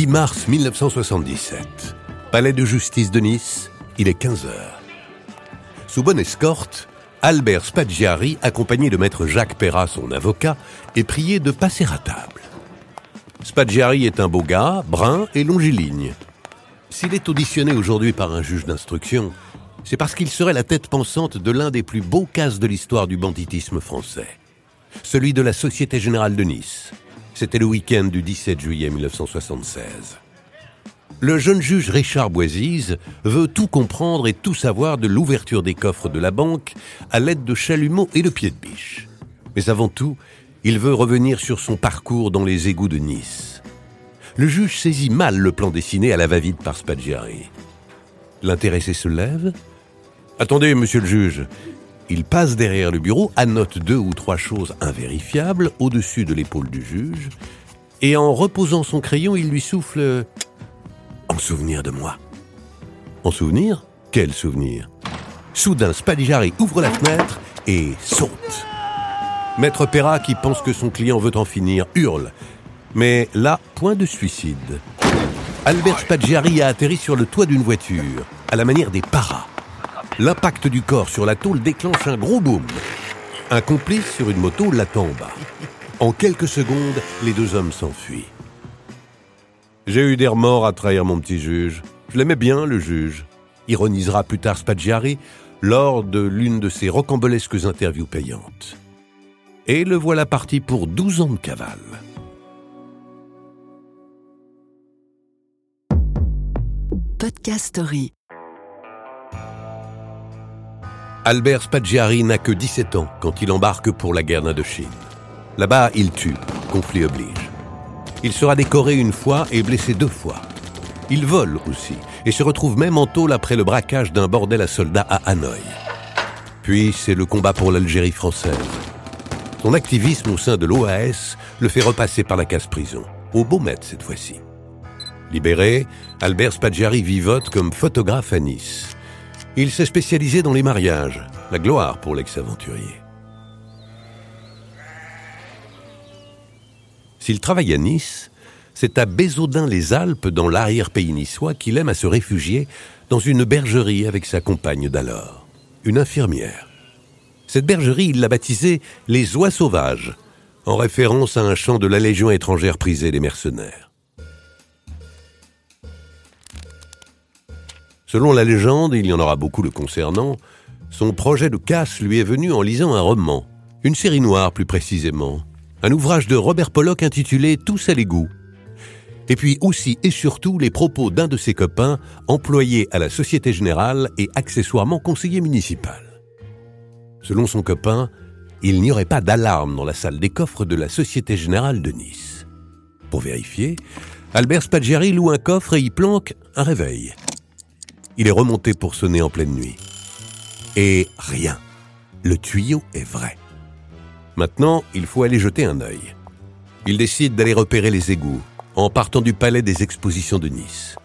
10 mars 1977. Palais de justice de Nice, il est 15 heures. Sous bonne escorte, Albert Spaggiari, accompagné de maître Jacques Perra, son avocat, est prié de passer à table. Spaggiari est un beau gars, brun et longiligne. S'il est auditionné aujourd'hui par un juge d'instruction, c'est parce qu'il serait la tête pensante de l'un des plus beaux cas de l'histoire du banditisme français. Celui de la Société Générale de Nice. C'était le week-end du 17 juillet 1976. Le jeune juge Richard Boisise veut tout comprendre et tout savoir de l'ouverture des coffres de la banque à l'aide de chalumeaux et de pieds de biche. Mais avant tout, il veut revenir sur son parcours dans les égouts de Nice. Le juge saisit mal le plan dessiné à la va-vite par Spaggiari. L'intéressé se lève. Attendez, monsieur le juge. Il passe derrière le bureau, annote deux ou trois choses invérifiables au-dessus de l'épaule du juge, et en reposant son crayon, il lui souffle En souvenir de moi. En souvenir? Quel souvenir? Soudain, Spaggiari ouvre la fenêtre et saute. Maître Perra, qui pense que son client veut en finir, hurle. Mais là, point de suicide. Albert Spaggiari a atterri sur le toit d'une voiture, à la manière des paras. L'impact du corps sur la tôle déclenche un gros boom. Un complice sur une moto l'attend en bas. En quelques secondes, les deux hommes s'enfuient. J'ai eu des remords à trahir mon petit juge. Je l'aimais bien, le juge. Ironisera plus tard Spaggiari lors de l'une de ses rocambolesques interviews payantes. Et le voilà parti pour 12 ans de cavale. Podcast Story. Albert Spaggiari n'a que 17 ans quand il embarque pour la guerre d'Indochine. Là-bas, il tue, conflit oblige. Il sera décoré une fois et blessé deux fois. Il vole aussi et se retrouve même en tôle après le braquage d'un bordel à soldats à Hanoï. Puis c'est le combat pour l'Algérie française. Son activisme au sein de l'OAS le fait repasser par la casse-prison, au Beaumet cette fois-ci. Libéré, Albert Spaggiari vivote comme photographe à Nice. Il s'est spécialisé dans les mariages, la gloire pour l'ex-aventurier. S'il travaille à Nice, c'est à Bézaudun-les-Alpes, dans l'arrière-pays niçois, qu'il aime à se réfugier dans une bergerie avec sa compagne d'alors, une infirmière. Cette bergerie, il l'a baptisée les Oies Sauvages, en référence à un chant de la Légion étrangère prisée des mercenaires. Selon la légende, il y en aura beaucoup le concernant, son projet de casse lui est venu en lisant un roman, une série noire plus précisément, un ouvrage de Robert Pollock intitulé Tous à l'égout. Et puis aussi et surtout les propos d'un de ses copains, employé à la Société Générale et accessoirement conseiller municipal. Selon son copain, il n'y aurait pas d'alarme dans la salle des coffres de la Société Générale de Nice. Pour vérifier, Albert Spaggiari loue un coffre et y planque un réveil. Il est remonté pour sonner en pleine nuit. Et rien. Le tuyau est vrai. Maintenant, il faut aller jeter un œil. Il décide d'aller repérer les égouts en partant du palais des expositions de Nice,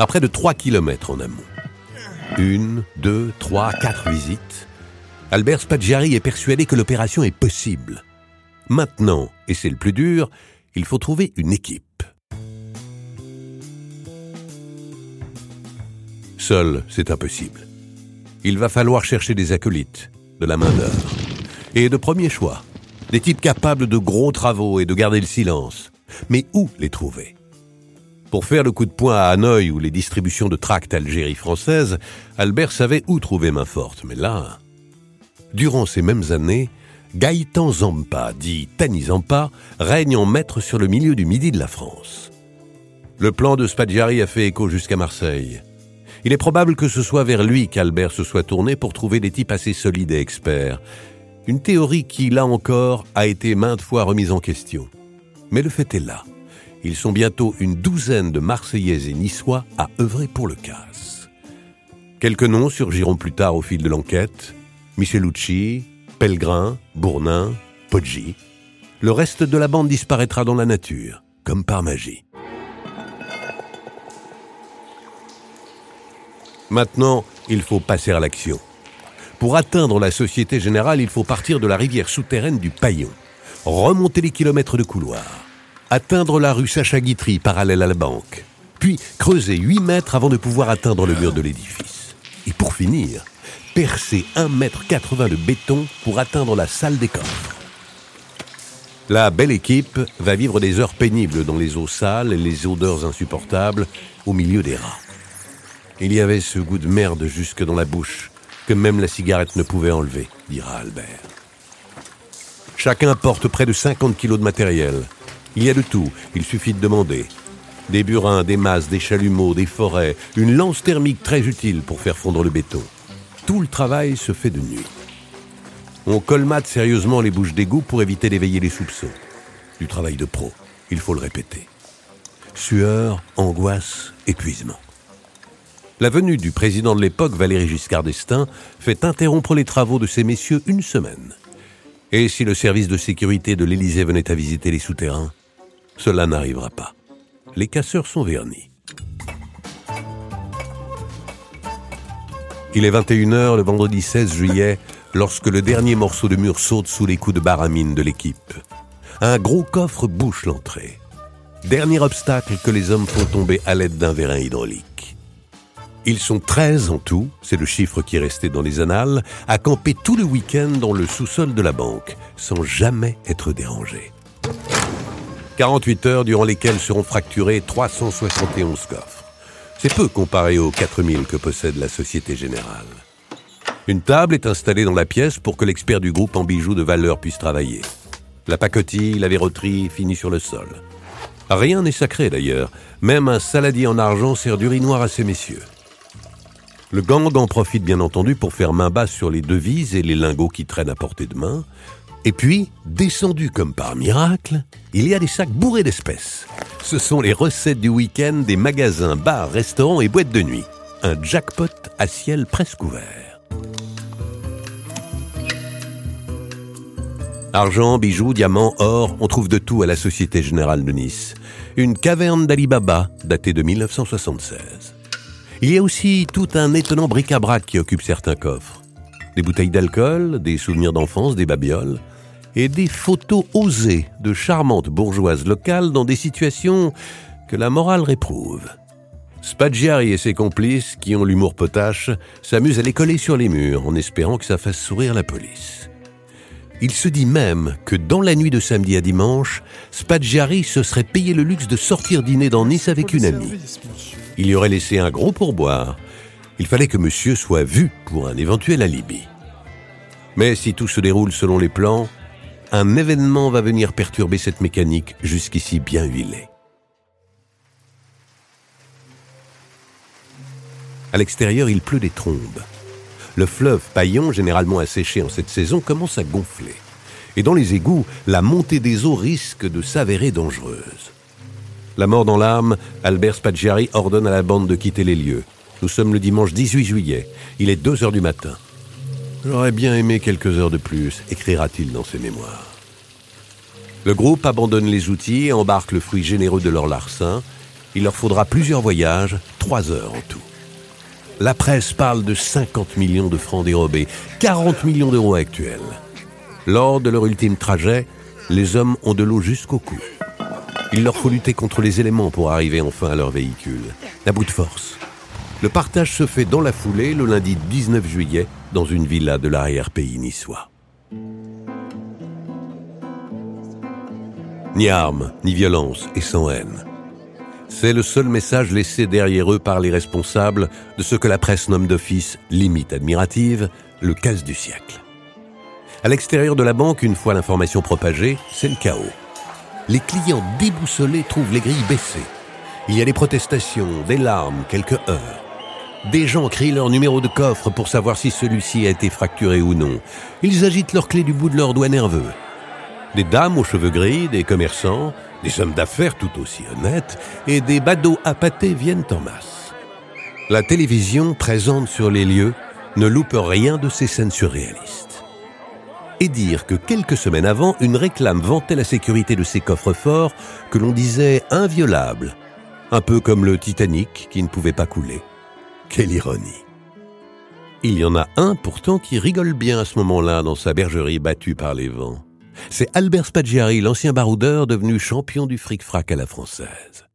à près de 3 kilomètres en amont. Une, deux, trois, quatre visites. Albert Spaggiari est persuadé que l'opération est possible. Maintenant, et c'est le plus dur, il faut trouver une équipe. Seul, c'est impossible. Il va falloir chercher des acolytes, de la main-d'œuvre. Et de premier choix, des types capables de gros travaux et de garder le silence. Mais où les trouver? Pour faire le coup de poing à Hanoï ou les distributions de tracts Algérie française, Albert savait où trouver main forte. Mais là, durant ces mêmes années, Gaëtan Zampa, dit Tani Zampa, règne en maître sur le milieu du midi de la France. Le plan de Spaggiari a fait écho jusqu'à Marseille. Il est probable que ce soit vers lui qu'Albert se soit tourné pour trouver des types assez solides et experts. Une théorie qui, là encore, a été maintes fois remise en question. Mais le fait est là. Ils sont bientôt une douzaine de Marseillais et Niçois à œuvrer pour le casse. Quelques noms surgiront plus tard au fil de l'enquête. Michelucci, Pellegrin, Bournin, Poggi. Le reste de la bande disparaîtra dans la nature, comme par magie. Maintenant, il faut passer à l'action. Pour atteindre la Société Générale, il faut partir de la rivière souterraine du Paillon, remonter les kilomètres de couloir. atteindre la rue Sacha Guitry parallèle à la banque, puis creuser 8 mètres avant de pouvoir atteindre le mur de l'édifice. Et pour finir, percer 1 mètre 80 de béton pour atteindre la salle des coffres. La belle équipe va vivre des heures pénibles dans les eaux sales et les odeurs insupportables au milieu des rats. Il y avait ce goût de merde jusque dans la bouche que même la cigarette ne pouvait enlever, dira Albert. Chacun porte près de 50 kilos de matériel. Il y a de tout, il suffit de demander. Des burins, des masses, des chalumeaux, des forêts, une lance thermique très utile pour faire fondre le béton. Tout le travail se fait de nuit. On colmate sérieusement les bouches d'égout pour éviter d'éveiller les soupçons. Du travail de pro, il faut le répéter. Sueur, angoisse, épuisement. La venue du président de l'époque, Valéry Giscard d'Estaing, fait interrompre les travaux de ces messieurs une semaine. Et si le service de sécurité de l'Élysée venait à visiter les souterrains, cela n'arrivera pas. Les casseurs sont vernis. Il est 21h le vendredi 16 juillet lorsque le dernier morceau de mur saute sous les coups de baramine de l'équipe. Un gros coffre bouche l'entrée. Dernier obstacle que les hommes font tomber à l'aide d'un vérin hydraulique. Ils sont 13 en tout, c'est le chiffre qui est resté dans les annales, à camper tout le week-end dans le sous-sol de la banque, sans jamais être dérangés. 48 heures durant lesquelles seront fracturés 371 coffres. C'est peu comparé aux 4000 que possède la Société Générale. Une table est installée dans la pièce pour que l'expert du groupe en bijoux de valeur puisse travailler. La pacotille, la verroterie finit sur le sol. Rien n'est sacré d'ailleurs, même un saladier en argent sert d'urinoir à ces messieurs. Le gang en profite bien entendu pour faire main basse sur les devises et les lingots qui traînent à portée de main. Et puis, descendu comme par miracle, il y a des sacs bourrés d'espèces. Ce sont les recettes du week-end des magasins, bars, restaurants et boîtes de nuit. Un jackpot à ciel presque ouvert. Argent, bijoux, diamants, or, on trouve de tout à la Société Générale de Nice. Une caverne d'Alibaba datée de 1976. Il y a aussi tout un étonnant bric-à-brac qui occupe certains coffres. Des bouteilles d'alcool, des souvenirs d'enfance, des babioles, et des photos osées de charmantes bourgeoises locales dans des situations que la morale réprouve. Spaggiari et ses complices, qui ont l'humour potache, s'amusent à les coller sur les murs en espérant que ça fasse sourire la police. Il se dit même que dans la nuit de samedi à dimanche, Spaggiari se serait payé le luxe de sortir dîner dans Nice avec une amie. Il y aurait laissé un gros pourboire. Il fallait que monsieur soit vu pour un éventuel alibi. Mais si tout se déroule selon les plans, un événement va venir perturber cette mécanique jusqu'ici bien huilée. À l'extérieur, il pleut des trombes. Le fleuve Paillon, généralement asséché en cette saison, commence à gonfler. Et dans les égouts, la montée des eaux risque de s'avérer dangereuse. La mort dans l'âme, Albert Spaggiari ordonne à la bande de quitter les lieux. Nous sommes le dimanche 18 juillet. Il est 2 heures du matin. J'aurais bien aimé quelques heures de plus, écrira-t-il dans ses mémoires. Le groupe abandonne les outils et embarque le fruit généreux de leur larcin. Il leur faudra plusieurs voyages, trois heures en tout. La presse parle de 50 millions de francs dérobés, 40 millions d'euros actuels. Lors de leur ultime trajet, les hommes ont de l'eau jusqu'au cou. Il leur faut lutter contre les éléments pour arriver enfin à leur véhicule, à bout de force. Le partage se fait dans la foulée le lundi 19 juillet dans une villa de l'arrière-pays niçois. Ni armes, ni violence et sans haine. C'est le seul message laissé derrière eux par les responsables de ce que la presse nomme d'office, limite admirative, le casse du siècle. À l'extérieur de la banque, une fois l'information propagée, c'est le chaos les clients déboussolés trouvent les grilles baissées. Il y a des protestations, des larmes, quelques heures. Des gens crient leur numéro de coffre pour savoir si celui-ci a été fracturé ou non. Ils agitent leur clé du bout de leurs doigts nerveux. Des dames aux cheveux gris, des commerçants, des hommes d'affaires tout aussi honnêtes, et des badauds appâtés viennent en masse. La télévision, présente sur les lieux, ne loupe rien de ces scènes surréalistes et dire que quelques semaines avant, une réclame vantait la sécurité de ces coffres forts que l'on disait inviolables, un peu comme le Titanic qui ne pouvait pas couler. Quelle ironie. Il y en a un pourtant qui rigole bien à ce moment-là dans sa bergerie battue par les vents. C'est Albert Spaggiari, l'ancien baroudeur, devenu champion du fric-frac à la française.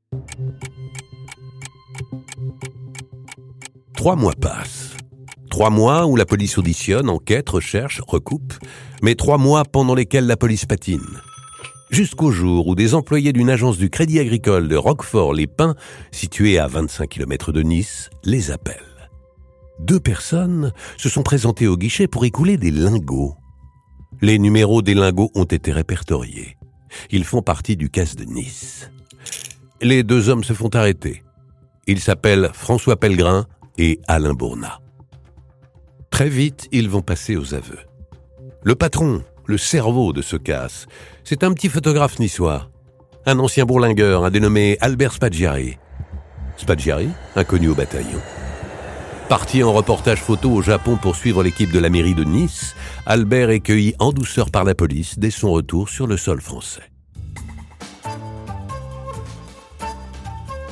Trois mois passent. Trois mois où la police auditionne, enquête, recherche, recoupe, mais trois mois pendant lesquels la police patine. Jusqu'au jour où des employés d'une agence du Crédit Agricole de Roquefort-les-Pins, située à 25 km de Nice, les appellent. Deux personnes se sont présentées au guichet pour écouler des lingots. Les numéros des lingots ont été répertoriés. Ils font partie du casse de Nice. Les deux hommes se font arrêter. Ils s'appellent François Pellegrin et Alain Bournat. Très vite, ils vont passer aux aveux. Le patron, le cerveau de ce casse, c'est un petit photographe niçois. Un ancien bourlingueur, un dénommé Albert Spaggiari. Spaggiari, inconnu au bataillon. Parti en reportage photo au Japon pour suivre l'équipe de la mairie de Nice, Albert est cueilli en douceur par la police dès son retour sur le sol français.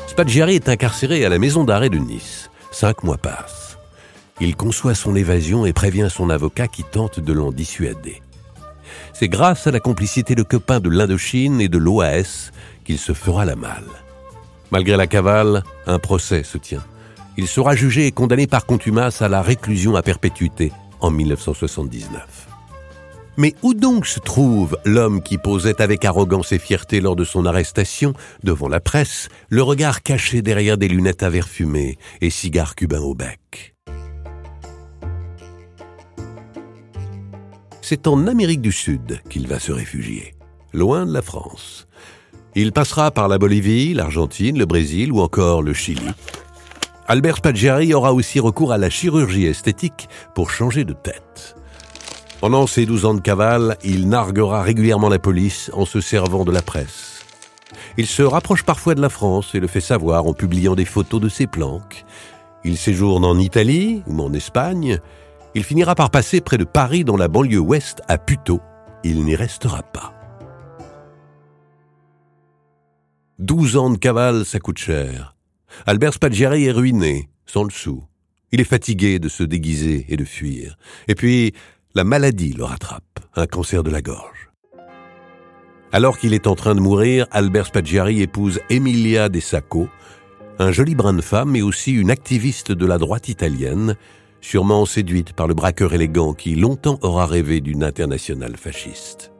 Spaggiari est incarcéré à la maison d'arrêt de Nice. Cinq mois passent. Il conçoit son évasion et prévient son avocat qui tente de l'en dissuader. C'est grâce à la complicité de copains de l'Indochine et de l'OAS qu'il se fera la malle. Malgré la cavale, un procès se tient. Il sera jugé et condamné par contumace à la réclusion à perpétuité en 1979. Mais où donc se trouve l'homme qui posait avec arrogance et fierté lors de son arrestation devant la presse, le regard caché derrière des lunettes à verre fumé et cigares cubains au bec? C'est en Amérique du Sud qu'il va se réfugier, loin de la France. Il passera par la Bolivie, l'Argentine, le Brésil ou encore le Chili. Albert Spaggiari aura aussi recours à la chirurgie esthétique pour changer de tête. Pendant ses 12 ans de cavale, il narguera régulièrement la police en se servant de la presse. Il se rapproche parfois de la France et le fait savoir en publiant des photos de ses planques. Il séjourne en Italie ou en Espagne. Il finira par passer près de Paris dans la banlieue ouest à Puteaux. Il n'y restera pas. 12 ans de cavale, ça coûte cher. Albert Spaggiari est ruiné, sans le sou. Il est fatigué de se déguiser et de fuir. Et puis, la maladie le rattrape, un cancer de la gorge. Alors qu'il est en train de mourir, Albert Spaggiari épouse Emilia De Sacco, un joli brin de femme et aussi une activiste de la droite italienne, sûrement séduite par le braqueur élégant qui longtemps aura rêvé d'une internationale fasciste.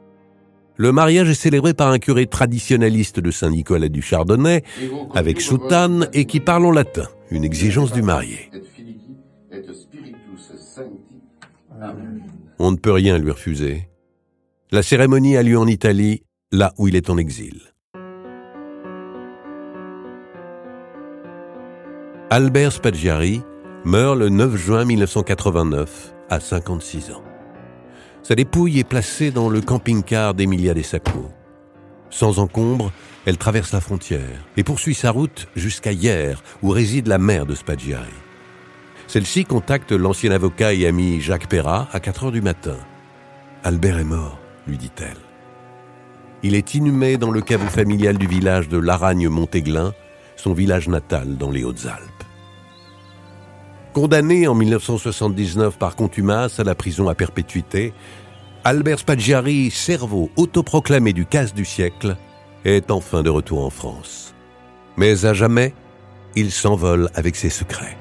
Le mariage est célébré par un curé traditionnaliste de Saint-Nicolas du Chardonnay, avec soutane et qui parle en latin, une exigence du marié. On ne peut rien lui refuser. La cérémonie a lieu en Italie, là où il est en exil. Albert Spaggiari meurt le 9 juin 1989 à 56 ans. Sa dépouille est placée dans le camping-car d'Emilia De Sacco. Sans encombre, elle traverse la frontière et poursuit sa route jusqu'à hier, où réside la mère de Spaggiari. Celle-ci contacte l'ancien avocat et ami Jacques Perrat à 4 heures du matin. Albert est mort, lui dit-elle. Il est inhumé dans le caveau familial du village de Laragne-Montéglin, son village natal dans les Hautes-Alpes. Condamné en 1979 par contumace à la prison à perpétuité, Albert Spaggiari, cerveau autoproclamé du casse du siècle, est enfin de retour en France. Mais à jamais, il s'envole avec ses secrets.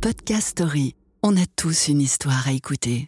Podcast Story. On a tous une histoire à écouter.